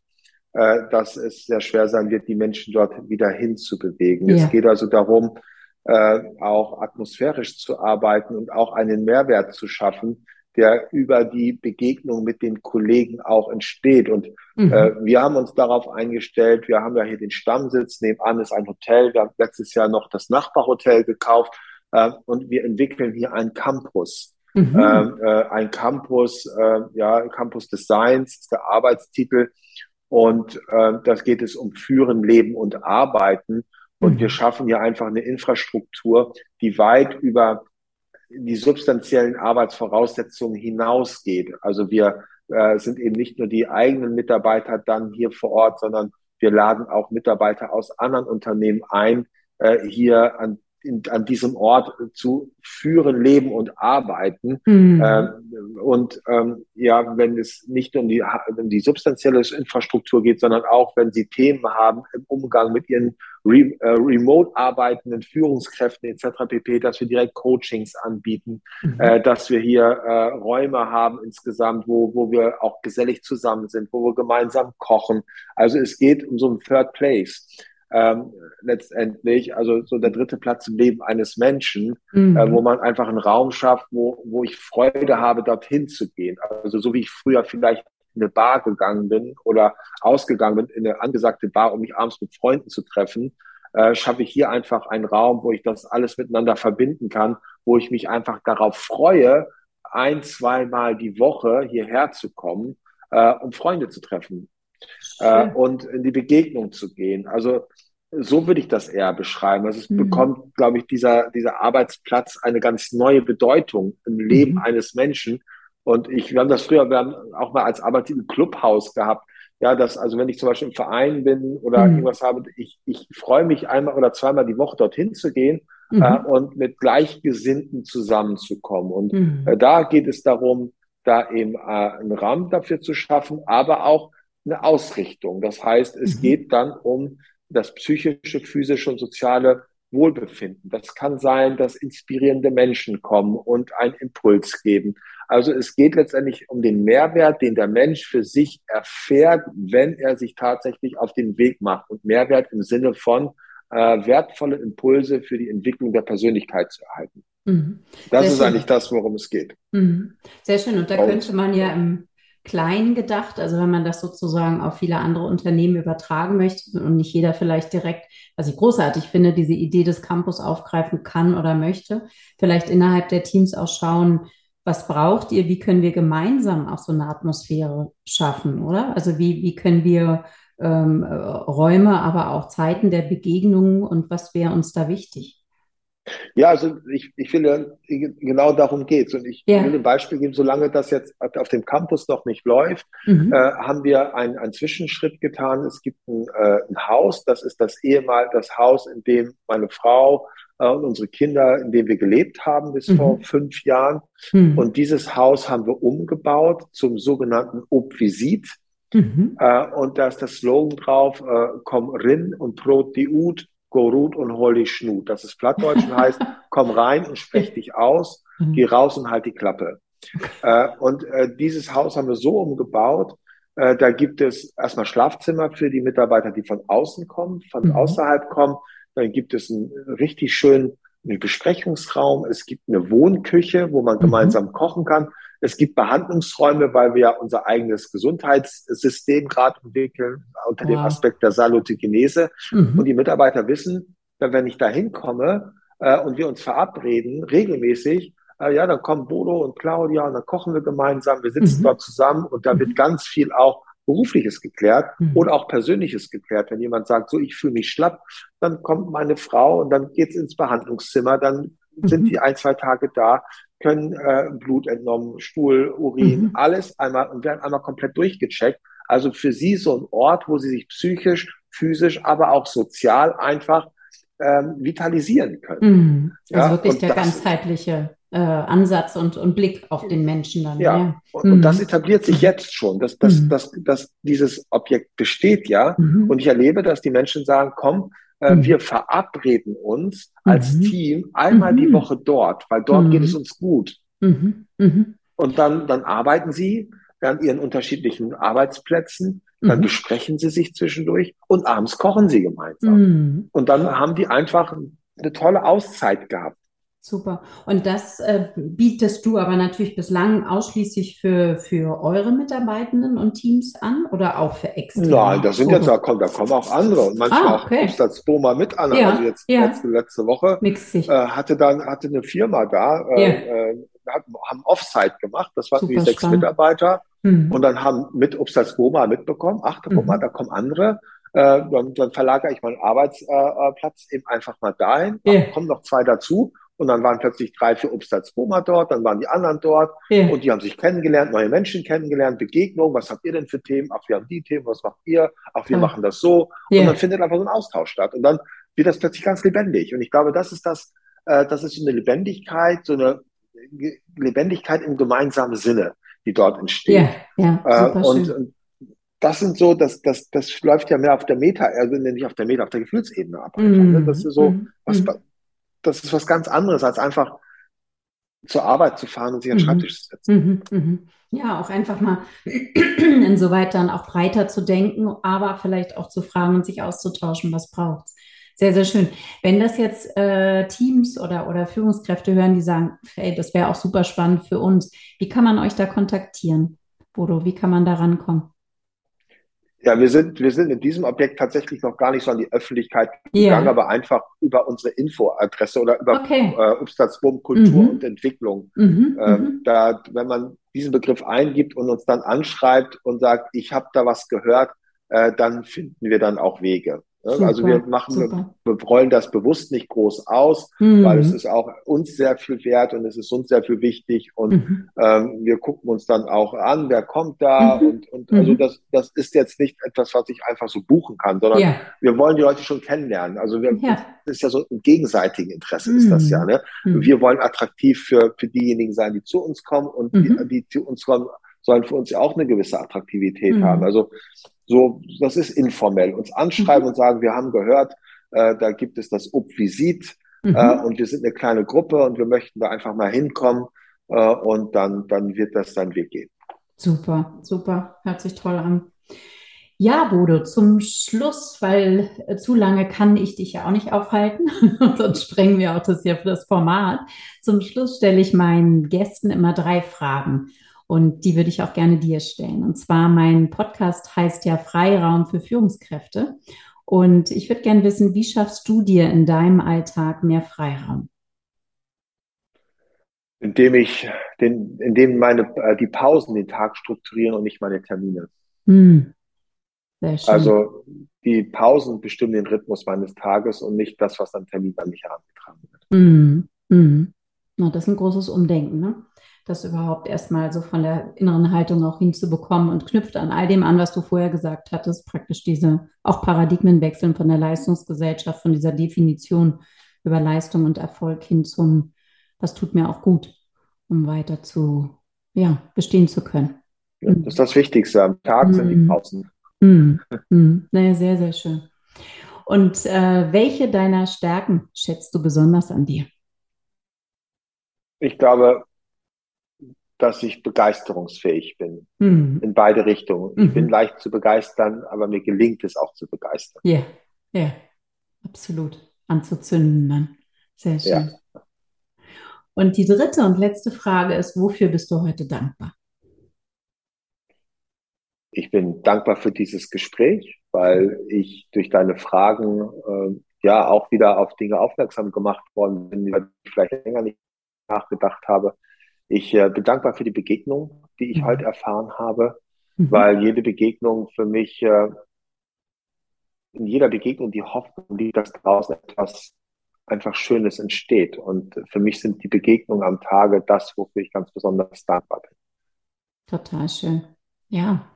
äh, dass es sehr schwer sein wird, die Menschen dort wieder hinzubewegen. Ja. Es geht also darum, äh, auch atmosphärisch zu arbeiten und auch einen Mehrwert zu schaffen, der über die Begegnung mit den Kollegen auch entsteht. Und mhm. äh, wir haben uns darauf eingestellt, wir haben ja hier den Stammsitz, nebenan ist ein Hotel, wir haben letztes Jahr noch das Nachbarhotel gekauft äh, und wir entwickeln hier einen Campus. Mhm. Ähm, äh, ein Campus, äh, ja, Campus Designs ist der Arbeitstitel. Und äh, das geht es um Führen, Leben und Arbeiten. Und wir mhm. schaffen hier einfach eine Infrastruktur, die weit über die substanziellen Arbeitsvoraussetzungen hinausgeht. Also wir äh, sind eben nicht nur die eigenen Mitarbeiter dann hier vor Ort, sondern wir laden auch Mitarbeiter aus anderen Unternehmen ein, äh, hier an in, an diesem Ort zu führen, leben und arbeiten. Mhm. Ähm, und ähm, ja, wenn es nicht um die, um die substanzielle Infrastruktur geht, sondern auch, wenn Sie Themen haben im Umgang mit Ihren Re äh, remote arbeitenden Führungskräften etc. pp., dass wir direkt Coachings anbieten, mhm. äh, dass wir hier äh, Räume haben insgesamt, wo, wo wir auch gesellig zusammen sind, wo wir gemeinsam kochen. Also es geht um so ein Third Place ähm, letztendlich, also so der dritte Platz im Leben eines Menschen, mhm. äh, wo man einfach einen Raum schafft, wo, wo ich Freude habe, dorthin zu gehen. Also so wie ich früher vielleicht in eine Bar gegangen bin oder ausgegangen bin, in eine angesagte Bar, um mich abends mit Freunden zu treffen, äh, schaffe ich hier einfach einen Raum, wo ich das alles miteinander verbinden kann, wo ich mich einfach darauf freue, ein, zweimal die Woche hierher zu kommen, äh, um Freunde zu treffen äh, und in die Begegnung zu gehen. Also so würde ich das eher beschreiben. Also es mhm. bekommt, glaube ich, dieser, dieser Arbeitsplatz eine ganz neue Bedeutung im Leben mhm. eines Menschen. Und ich, wir haben das früher, wir haben auch mal als Arbeit im Clubhaus gehabt. Ja, dass, also wenn ich zum Beispiel im Verein bin oder mhm. irgendwas habe, ich, ich freue mich einmal oder zweimal die Woche dorthin zu gehen äh, mhm. und mit Gleichgesinnten zusammenzukommen. Und mhm. äh, da geht es darum, da eben äh, einen Rahmen dafür zu schaffen, aber auch eine Ausrichtung. Das heißt, es mhm. geht dann um das psychische, physische und soziale Wohlbefinden. Das kann sein, dass inspirierende Menschen kommen und einen Impuls geben. Also es geht letztendlich um den Mehrwert, den der Mensch für sich erfährt, wenn er sich tatsächlich auf den Weg macht. Und Mehrwert im Sinne von äh, wertvolle Impulse für die Entwicklung der Persönlichkeit zu erhalten. Mhm. Das Sehr ist schön. eigentlich das, worum es geht. Mhm. Sehr schön. Und da und, könnte man ja im klein gedacht. Also wenn man das sozusagen auf viele andere Unternehmen übertragen möchte und nicht jeder vielleicht direkt, was ich großartig finde, diese Idee des Campus aufgreifen kann oder möchte, vielleicht innerhalb der Teams auch schauen, was braucht ihr, wie können wir gemeinsam auch so eine Atmosphäre schaffen, oder? Also wie, wie können wir ähm, Räume, aber auch Zeiten der Begegnungen und was wäre uns da wichtig? Ja, also ich, ich will genau darum geht's. Und ich ja. will ein Beispiel geben, solange das jetzt auf dem Campus noch nicht läuft, mhm. äh, haben wir einen, einen Zwischenschritt getan. Es gibt ein, äh, ein Haus, das ist das ehemal das Haus, in dem meine Frau äh, und unsere Kinder, in dem wir gelebt haben bis mhm. vor fünf Jahren. Mhm. Und dieses Haus haben wir umgebaut zum sogenannten Obvisit. Mhm. Äh, und da ist das Slogan drauf, äh, komm rin und prot die Ut, Gorut und hol die Schnut. Das ist Plattdeutsch und heißt, (laughs) komm rein und sprech dich aus, mhm. geh raus und halt die Klappe. Äh, und äh, dieses Haus haben wir so umgebaut, äh, da gibt es erstmal Schlafzimmer für die Mitarbeiter, die von außen kommen, von mhm. außerhalb kommen. Dann gibt es einen richtig schönen Besprechungsraum. Es gibt eine Wohnküche, wo man mhm. gemeinsam kochen kann. Es gibt Behandlungsräume, weil wir ja unser eigenes Gesundheitssystem gerade entwickeln unter dem Aspekt der Salutogenese. Mhm. Und die Mitarbeiter wissen, wenn ich da hinkomme äh, und wir uns verabreden, regelmäßig, äh, ja, dann kommen Bodo und Claudia und dann kochen wir gemeinsam, wir sitzen mhm. dort zusammen und da wird mhm. ganz viel auch Berufliches geklärt mhm. oder auch Persönliches geklärt. Wenn jemand sagt, so ich fühle mich schlapp, dann kommt meine Frau und dann geht's ins Behandlungszimmer, dann sind mhm. die ein, zwei Tage da, können äh, Blut entnommen, Stuhl, Urin, mhm. alles einmal und werden einmal komplett durchgecheckt. Also für sie so ein Ort, wo sie sich psychisch, physisch, aber auch sozial einfach ähm, vitalisieren können. Mhm. Also ja, wirklich der ganzheitliche äh, Ansatz und, und Blick auf den Menschen dann. Ja, ja. Und, mhm. und, das etabliert sich jetzt schon, dass, dass, mhm. dass, dass dieses Objekt besteht ja. Mhm. Und ich erlebe, dass die Menschen sagen, komm, mhm. wir verabreden uns als mhm. Team einmal die mhm. Woche dort, weil dort geht es uns gut. Und dann, dann arbeiten sie an ihren unterschiedlichen Arbeitsplätzen, dann besprechen sie sich zwischendurch und abends kochen sie gemeinsam. Und dann haben die einfach eine tolle Auszeit gehabt. Super. Und das äh, bietest du aber natürlich bislang ausschließlich für, für eure Mitarbeitenden und Teams an oder auch für externe? Nein, da sind jetzt, da kommen, da kommen auch andere und manchmal ah, okay. auch das Boma mit an. Ja, also jetzt ja. letzte, letzte Woche äh, hatte dann hatte eine Firma da, äh, ja. äh, haben Offsite gemacht. Das waren wie sechs spannend. Mitarbeiter mhm. und dann haben mit Obstats Boma mitbekommen. Ach, da, mhm. mal, da kommen andere. Äh, dann, dann verlagere ich meinen Arbeitsplatz eben einfach mal dahin. Yeah. Kommen noch zwei dazu. Und dann waren plötzlich drei, vier Obstalsboma dort, dann waren die anderen dort ja. und die haben sich kennengelernt, neue Menschen kennengelernt, Begegnung, was habt ihr denn für Themen? Ach, wir haben die Themen, was macht ihr? Ach, wir ja. machen das so. Ja. Und dann findet einfach so ein Austausch statt. Und dann wird das plötzlich ganz lebendig. Und ich glaube, das ist das, äh, das ist so eine Lebendigkeit, so eine Lebendigkeit im gemeinsamen Sinne, die dort entsteht. Ja, ja, äh, und, und das sind so, das, das, das läuft ja mehr auf der Meta, also nicht auf der Meta, auf der Gefühlsebene ab. Mm, das ist so, mm, was, mm das ist was ganz anderes, als einfach zur Arbeit zu fahren und sich an den mhm. Schreibtisch zu setzen. Mhm, mhm. Ja, auch einfach mal (clears throat) insoweit dann auch breiter zu denken, aber vielleicht auch zu fragen und sich auszutauschen, was braucht es. Sehr, sehr schön. Wenn das jetzt äh, Teams oder, oder Führungskräfte hören, die sagen, hey, das wäre auch super spannend für uns, wie kann man euch da kontaktieren? Bodo, wie kann man da rankommen? Ja, wir sind, wir sind in diesem Objekt tatsächlich noch gar nicht so an die Öffentlichkeit gegangen, yeah. aber einfach über unsere Infoadresse oder über okay. äh, Upstadsbum Kultur mhm. und Entwicklung. Mhm, ähm, mhm. da, wenn man diesen Begriff eingibt und uns dann anschreibt und sagt, ich habe da was gehört, äh, dann finden wir dann auch Wege. Super, also wir machen, super. wir rollen das bewusst nicht groß aus, mhm. weil es ist auch uns sehr viel wert und es ist uns sehr viel wichtig und mhm. ähm, wir gucken uns dann auch an, wer kommt da mhm. und, und also mhm. das, das ist jetzt nicht etwas, was ich einfach so buchen kann, sondern ja. wir wollen die Leute schon kennenlernen. Also wir, ja. das ist ja so ein gegenseitigen Interesse ist das ja. Mhm. Ne? Mhm. Wir wollen attraktiv für, für diejenigen sein, die zu uns kommen und die, die zu uns kommen, sollen für uns ja auch eine gewisse Attraktivität haben. Also so, das ist informell. Uns anschreiben mhm. und sagen, wir haben gehört, äh, da gibt es das Obvisit mhm. äh, und wir sind eine kleine Gruppe und wir möchten da einfach mal hinkommen äh, und dann, dann wird das dann Weg gehen. Super, super, hört sich toll an. Ja, Bodo, zum Schluss, weil äh, zu lange kann ich dich ja auch nicht aufhalten, (laughs) sonst sprengen wir auch das hier für das Format. Zum Schluss stelle ich meinen Gästen immer drei Fragen. Und die würde ich auch gerne dir stellen. Und zwar, mein Podcast heißt ja Freiraum für Führungskräfte. Und ich würde gerne wissen, wie schaffst du dir in deinem Alltag mehr Freiraum? Indem ich den, indem meine, äh, die Pausen den Tag strukturieren und nicht meine Termine. Hm. Sehr schön. Also die Pausen bestimmen den Rhythmus meines Tages und nicht das, was am Termin an mich herangetragen wird. Mhm. Mhm. Na, das ist ein großes Umdenken, ne? Das überhaupt erstmal so von der inneren Haltung auch hinzubekommen und knüpft an all dem an, was du vorher gesagt hattest, praktisch diese auch Paradigmenwechseln von der Leistungsgesellschaft, von dieser Definition über Leistung und Erfolg hin zum, das tut mir auch gut, um weiter zu, ja, bestehen zu können. Ja, das ist das Wichtigste. Am Tag mhm. sind die Pausen. Mhm. Mhm. Naja, sehr, sehr schön. Und äh, welche deiner Stärken schätzt du besonders an dir? Ich glaube, dass ich begeisterungsfähig bin. Mhm. In beide Richtungen. Ich bin mhm. leicht zu begeistern, aber mir gelingt es auch zu begeistern. Ja, yeah. ja, yeah. absolut. Anzuzünden dann. Sehr schön. Ja. Und die dritte und letzte Frage ist, wofür bist du heute dankbar? Ich bin dankbar für dieses Gespräch, weil ich durch deine Fragen äh, ja auch wieder auf Dinge aufmerksam gemacht worden bin, über die ich vielleicht länger nicht nachgedacht habe. Ich äh, bin dankbar für die Begegnung, die ich mhm. heute erfahren habe, mhm. weil jede Begegnung für mich, äh, in jeder Begegnung die Hoffnung liegt, dass draußen etwas einfach Schönes entsteht. Und für mich sind die Begegnungen am Tage das, wofür ich ganz besonders dankbar bin. Total schön. Ja,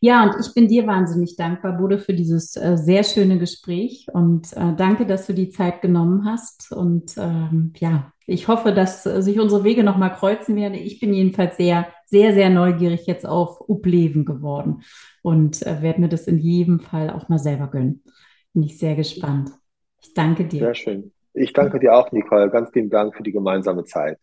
ja, und ich bin dir wahnsinnig dankbar, Bode, für dieses äh, sehr schöne Gespräch und äh, danke, dass du die Zeit genommen hast. Und ähm, ja, ich hoffe, dass sich unsere Wege nochmal kreuzen werden. Ich bin jedenfalls sehr, sehr, sehr neugierig jetzt auf Upleven geworden und äh, werde mir das in jedem Fall auch mal selber gönnen. Bin ich sehr gespannt. Ich danke dir. Sehr schön. Ich danke dir auch, Nicole. Ganz lieben Dank für die gemeinsame Zeit.